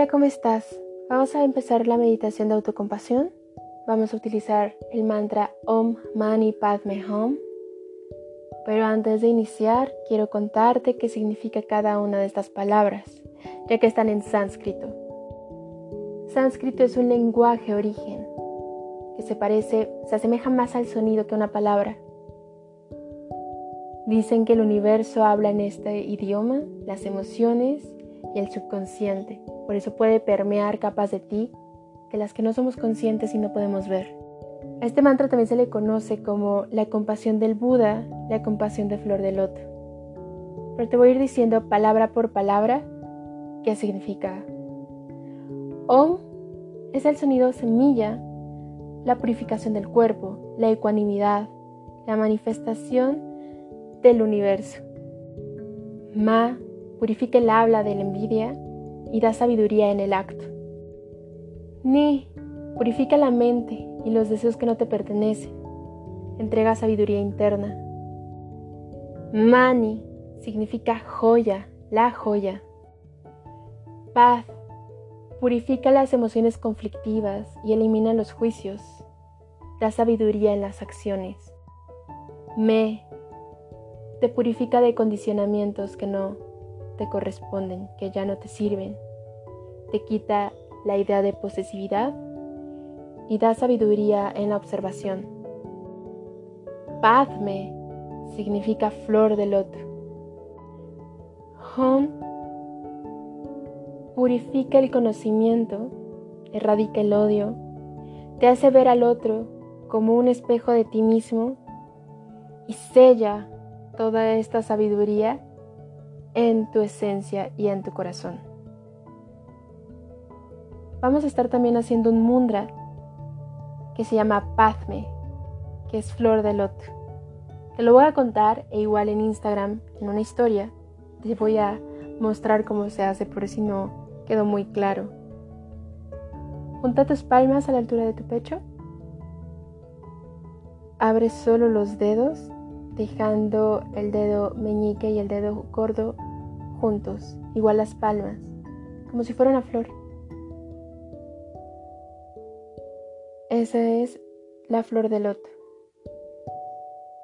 Hola, ¿cómo estás? Vamos a empezar la meditación de autocompasión. Vamos a utilizar el mantra Om Mani Padme Hum. Pero antes de iniciar, quiero contarte qué significa cada una de estas palabras, ya que están en sánscrito. Sánscrito es un lenguaje origen que se parece, se asemeja más al sonido que una palabra. Dicen que el universo habla en este idioma, las emociones y el subconsciente. Por eso puede permear capas de ti de las que no somos conscientes y no podemos ver. A este mantra también se le conoce como la compasión del Buda, la compasión de flor de loto. Pero te voy a ir diciendo palabra por palabra qué significa. Om es el sonido semilla, la purificación del cuerpo, la ecuanimidad, la manifestación del universo. Ma purifica el habla de la envidia y da sabiduría en el acto. Ni purifica la mente y los deseos que no te pertenecen. Entrega sabiduría interna. Mani significa joya, la joya. Paz purifica las emociones conflictivas y elimina los juicios. Da sabiduría en las acciones. Me te purifica de condicionamientos que no te corresponden, que ya no te sirven. Te quita la idea de posesividad y da sabiduría en la observación. Padme significa flor del otro. Hon purifica el conocimiento, erradica el odio, te hace ver al otro como un espejo de ti mismo y sella toda esta sabiduría en tu esencia y en tu corazón. Vamos a estar también haciendo un mundra que se llama Padme, que es flor de loto. Te lo voy a contar e igual en Instagram, en una historia, te voy a mostrar cómo se hace por si no quedó muy claro. Junta tus palmas a la altura de tu pecho. Abre solo los dedos dejando el dedo meñique y el dedo gordo juntos, igual las palmas, como si fuera una flor. Esa es la flor de loto.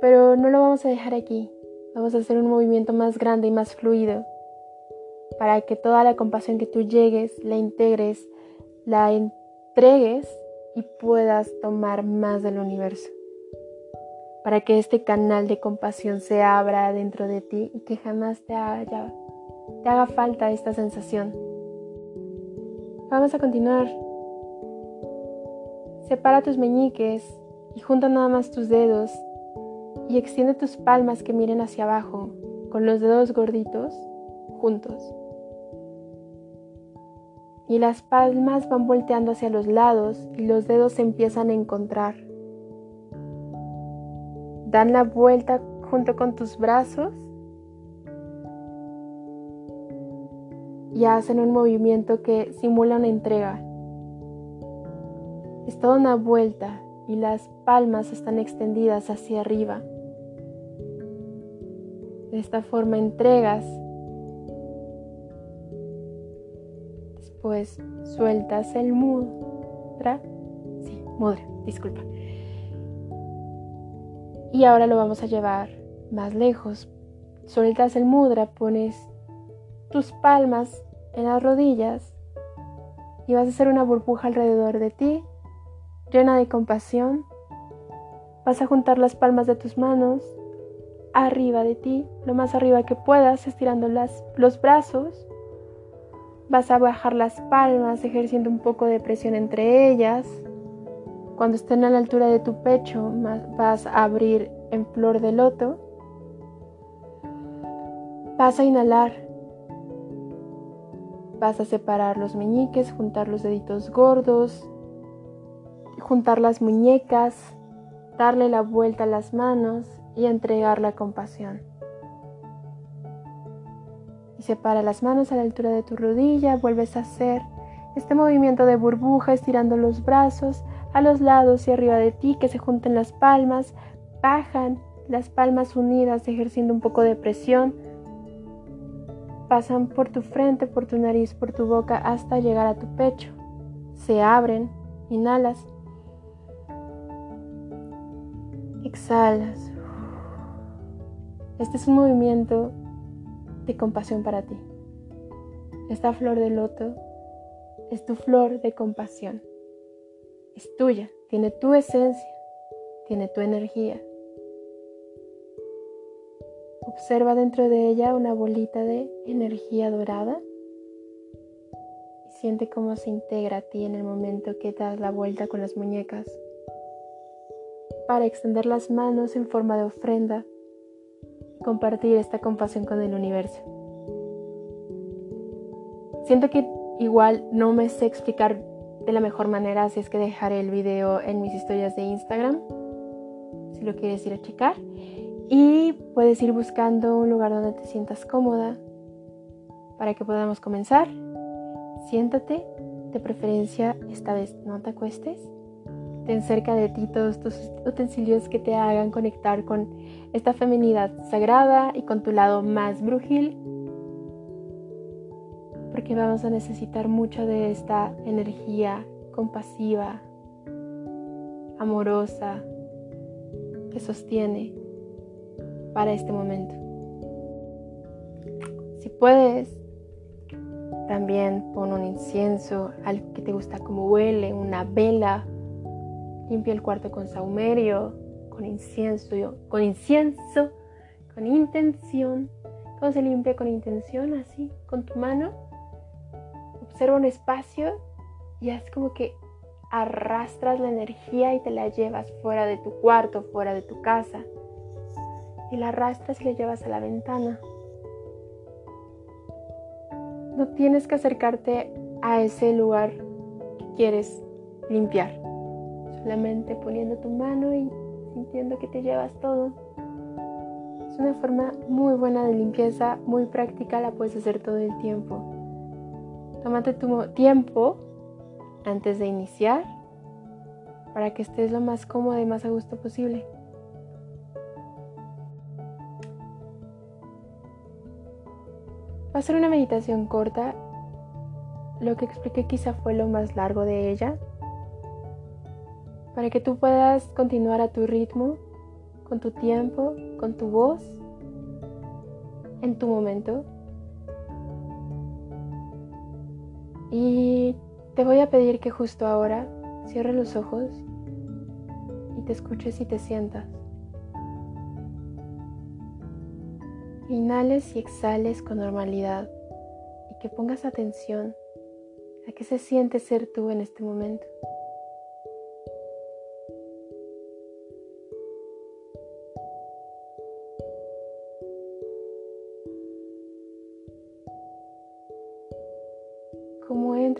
Pero no lo vamos a dejar aquí. Vamos a hacer un movimiento más grande y más fluido para que toda la compasión que tú llegues, la integres, la entregues y puedas tomar más del universo para que este canal de compasión se abra dentro de ti y que jamás te haga, falta esta sensación. Vamos a continuar. Separa tus meñiques y junta nada más tus dedos y extiende tus palmas que miren hacia abajo con los dedos gorditos juntos. Y las palmas van volteando hacia los lados y los dedos se empiezan a encontrar dan la vuelta junto con tus brazos y hacen un movimiento que simula una entrega. Es toda una vuelta y las palmas están extendidas hacia arriba. De esta forma entregas. Después sueltas el mudra. Sí, mudra, disculpa. Y ahora lo vamos a llevar más lejos. Sueltas el mudra, pones tus palmas en las rodillas y vas a hacer una burbuja alrededor de ti, llena de compasión. Vas a juntar las palmas de tus manos arriba de ti, lo más arriba que puedas, estirando las, los brazos. Vas a bajar las palmas, ejerciendo un poco de presión entre ellas. Cuando estén a la altura de tu pecho, vas a abrir en flor de loto. Vas a inhalar. Vas a separar los meñiques, juntar los deditos gordos, juntar las muñecas, darle la vuelta a las manos y entregar la compasión. Y separa las manos a la altura de tu rodilla, vuelves a hacer este movimiento de burbuja estirando los brazos a los lados y arriba de ti, que se junten las palmas, bajan las palmas unidas ejerciendo un poco de presión pasan por tu frente, por tu nariz, por tu boca hasta llegar a tu pecho. Se abren, inhalas, exhalas. Este es un movimiento de compasión para ti. Esta flor de loto es tu flor de compasión. Es tuya, tiene tu esencia, tiene tu energía. Observa dentro de ella una bolita de energía dorada y siente cómo se integra a ti en el momento que das la vuelta con las muñecas para extender las manos en forma de ofrenda y compartir esta compasión con el universo. Siento que igual no me sé explicar de la mejor manera, así es que dejaré el video en mis historias de Instagram, si lo quieres ir a checar. Y puedes ir buscando un lugar donde te sientas cómoda para que podamos comenzar. Siéntate, de preferencia esta vez no te acuestes. Ten cerca de ti todos tus utensilios que te hagan conectar con esta feminidad sagrada y con tu lado más brujil. Porque vamos a necesitar mucho de esta energía compasiva, amorosa, que sostiene para este momento. Si puedes, también pon un incienso, algo que te gusta como huele, una vela. Limpia el cuarto con saumerio, con incienso, con incienso, con intención. ¿Cómo se limpia con intención? Así, con tu mano. Observa un espacio y es como que arrastras la energía y te la llevas fuera de tu cuarto, fuera de tu casa y la arrastras y la llevas a la ventana. No tienes que acercarte a ese lugar que quieres limpiar, solamente poniendo tu mano y sintiendo que te llevas todo. Es una forma muy buena de limpieza, muy práctica, la puedes hacer todo el tiempo. Tómate tu tiempo antes de iniciar para que estés lo más cómodo y más a gusto posible. Va a ser una meditación corta. Lo que expliqué quizá fue lo más largo de ella. Para que tú puedas continuar a tu ritmo, con tu tiempo, con tu voz, en tu momento. Y te voy a pedir que justo ahora cierres los ojos y te escuches y te sientas. Inhales y exhales con normalidad y que pongas atención a qué se siente ser tú en este momento.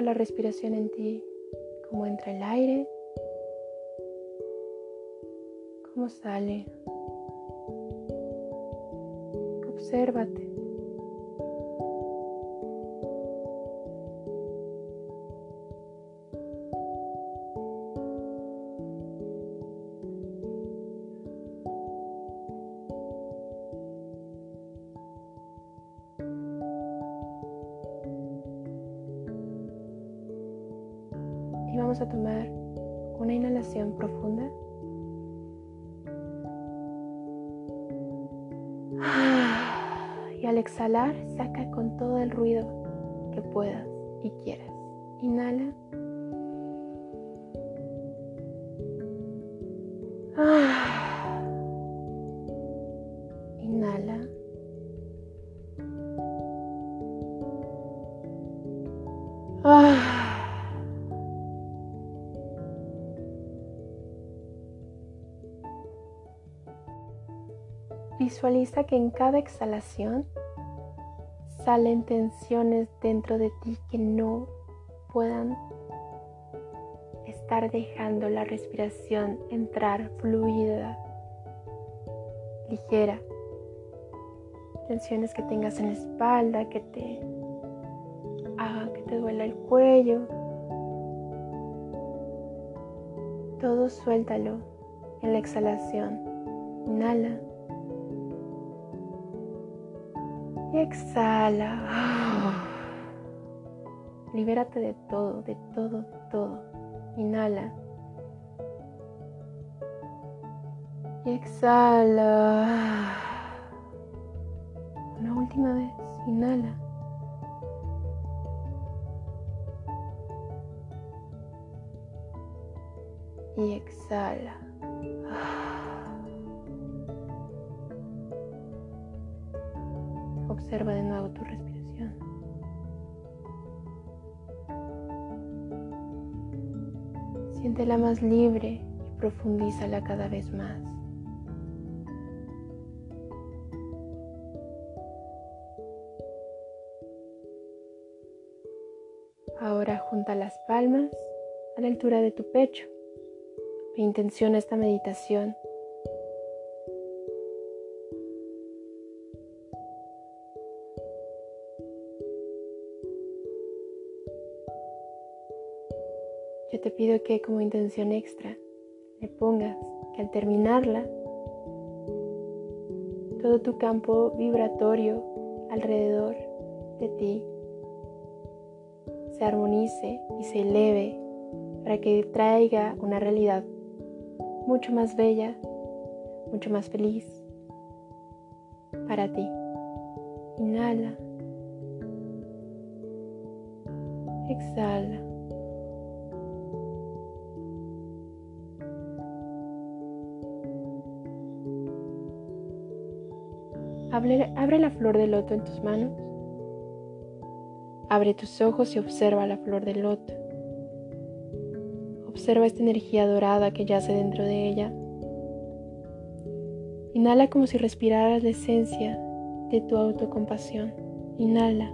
La respiración en ti, cómo entra el aire, cómo sale. Obsérvate. Exhalar, saca con todo el ruido que puedas y quieras. Inhala. Inhala. Visualiza que en cada exhalación salen tensiones dentro de ti que no puedan estar dejando la respiración entrar fluida, ligera. Tensiones que tengas en la espalda, que te hagan que te duela el cuello. Todo suéltalo en la exhalación. Inhala. Y exhala. Libérate de todo, de todo, de todo. Inhala. Y exhala. Una última vez. Inhala. Y exhala. Observa de nuevo tu respiración. Siéntela más libre y profundízala cada vez más. Ahora junta las palmas a la altura de tu pecho. Me intenciona esta meditación Yo te pido que como intención extra le pongas que al terminarla, todo tu campo vibratorio alrededor de ti se armonice y se eleve para que traiga una realidad mucho más bella, mucho más feliz para ti. Abre, la flor de loto en tus manos Abre tus ojos y observa la flor del loto. Observa esta energía dorada que yace dentro de ella. Inhala como si respiraras la esencia de tu autocompasión. Inhala.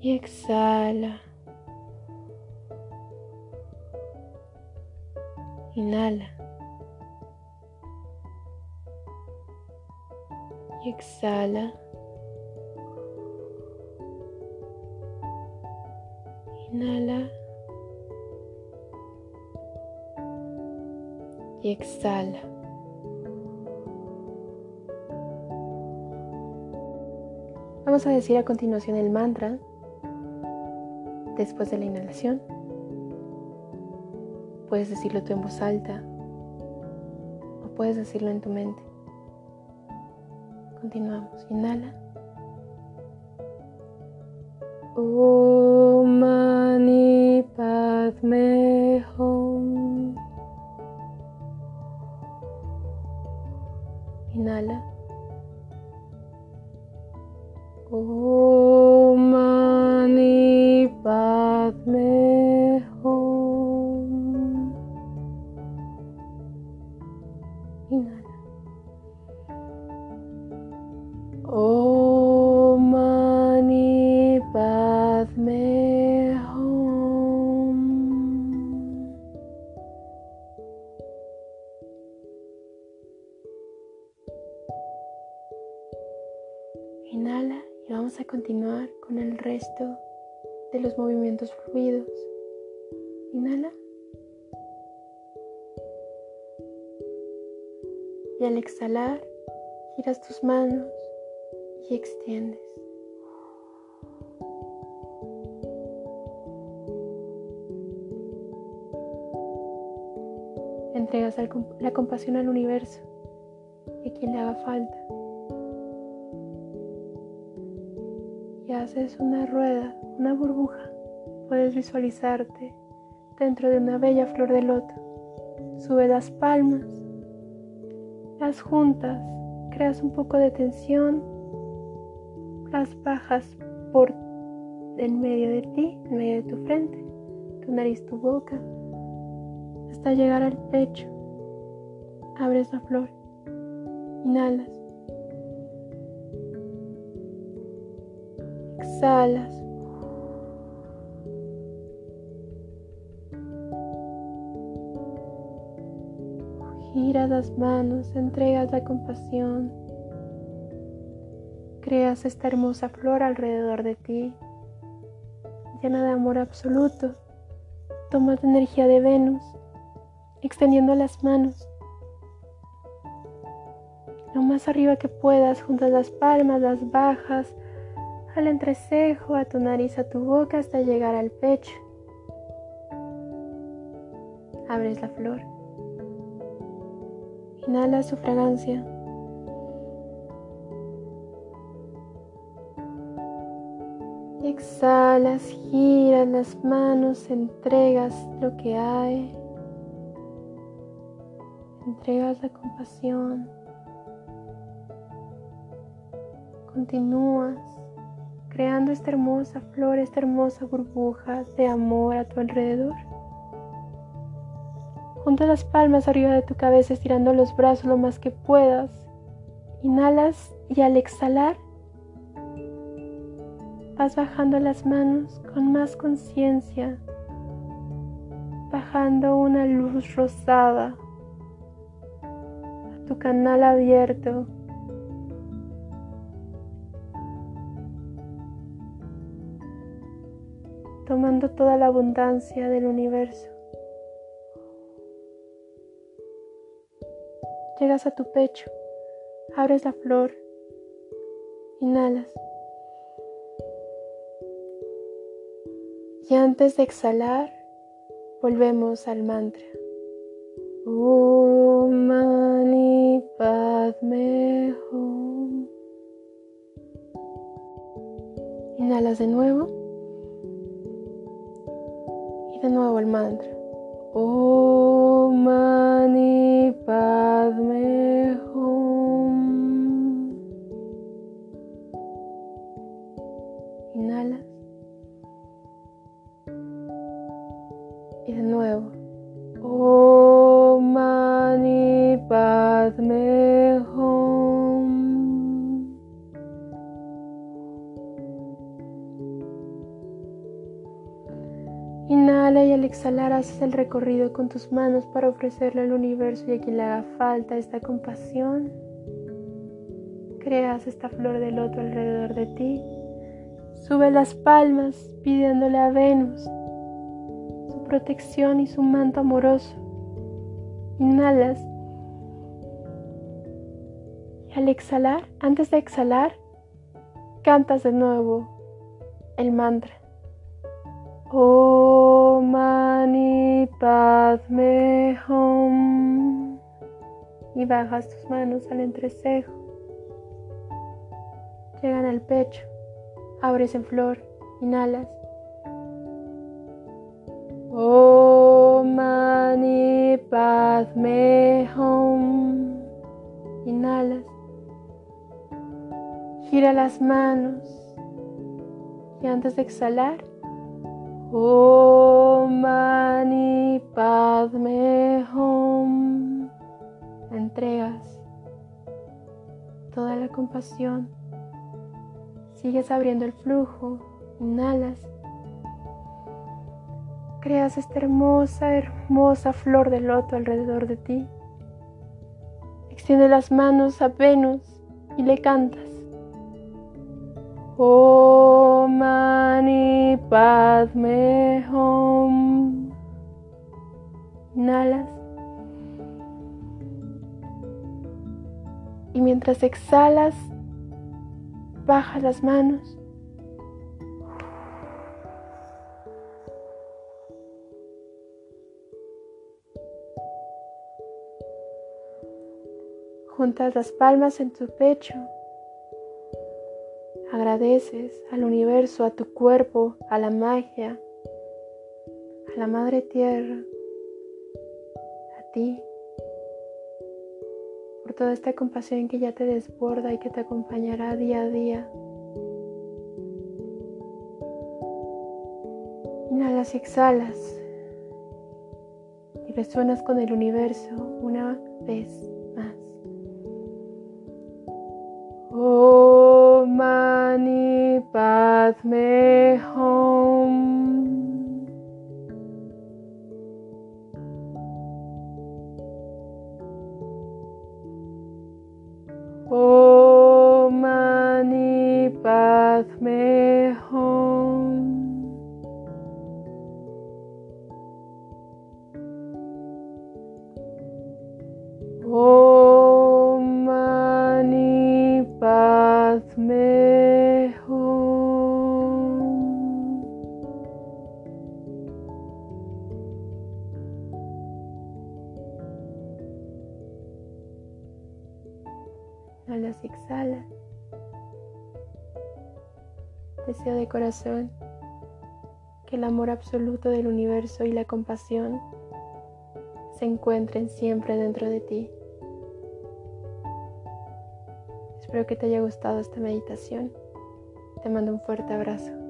Y exhala. Inhala. exhala. Inhala. Y exhala. Vamos a decir a continuación el mantra después de la inhalación. Puedes decirlo tú en voz alta o puedes decirlo en tu mente. Continuamos. Inhala. Padme. Inhala. Continuar con el resto de los movimientos fluidos. Inhala. Y al exhalar, giras tus manos y extiendes. Entregas la compasión al universo y a quien le haga falta. Haces una rueda, una burbuja. Puedes visualizarte dentro de una bella flor de loto. Sube las palmas, las juntas, creas un poco de tensión las bajas por el medio de ti, en medio de tu frente, tu nariz, tu boca, hasta llegar al pecho. Abres la flor, inhalas, exhalas. Giras las manos, entregas la compasión creas esta hermosa flor alrededor de ti, llena de amor absoluto. Tomas la energía de Venus, extendiendo las manos más arriba que puedas, juntas las palmas, las bajas, al entrecejo, a tu nariz, a tu boca hasta llegar al pecho. Abres la flor. Inhala su fragancia. Exhalas, giras las manos, entregas lo que hay. Entregas la compasión. Continúas creando esta hermosa flor, esta hermosa burbuja de amor a tu alrededor. Junta las palmas arriba de tu cabeza, estirando los brazos lo más que puedas. Inhalas y al exhalar vas bajando las manos con más conciencia, bajando una luz rosada a tu canal abierto toda la abundancia del universo. Llegas a tu pecho, abres la flor, inhalas. Y antes de exhalar, volvemos al mantra. Inhalas de nuevo de nuevo el mantra. Om Mani Padme Hum. Inhalas. Y de nuevo. Exhalar haces el recorrido con tus manos para ofrecerle al universo y a quien le haga falta esta compasión. Creas esta flor de loto alrededor de ti. Sube las palmas pidiéndole a Venus su protección y su manto amoroso. Inhalas. Y al exhalar, antes de exhalar, cantas de nuevo el mantra. Om Mani Padme Hum y bajas tus manos al entrecejo. Llegan al pecho. Abres en flor. Inhalas. Om Mani Padme Hum. Inhalas. Gira las manos. Y antes de exhalar, Om Mani. Entregas toda la compasión. Sigues abriendo el flujo. Inhalas. Creas esta hermosa, hermosa flor de loto alrededor de ti. Extiende las manos a Venus y le cantas. Om Mani Padme Hum. Inhalas. Y mientras exhalas, bajas las manos. Juntas las palmas en tu pecho Agradeces al universo, a tu cuerpo, a la magia, a la madre tierra, a ti, por toda esta compasión que ya te desborda y que te acompañará día a día. Inhalas y exhalas y resuenas con el universo una vez más. Mani Padme Hum. De corazón que el amor absoluto del universo y la compasión se encuentren siempre dentro de ti. Espero que te haya gustado esta meditación. Te mando un fuerte abrazo.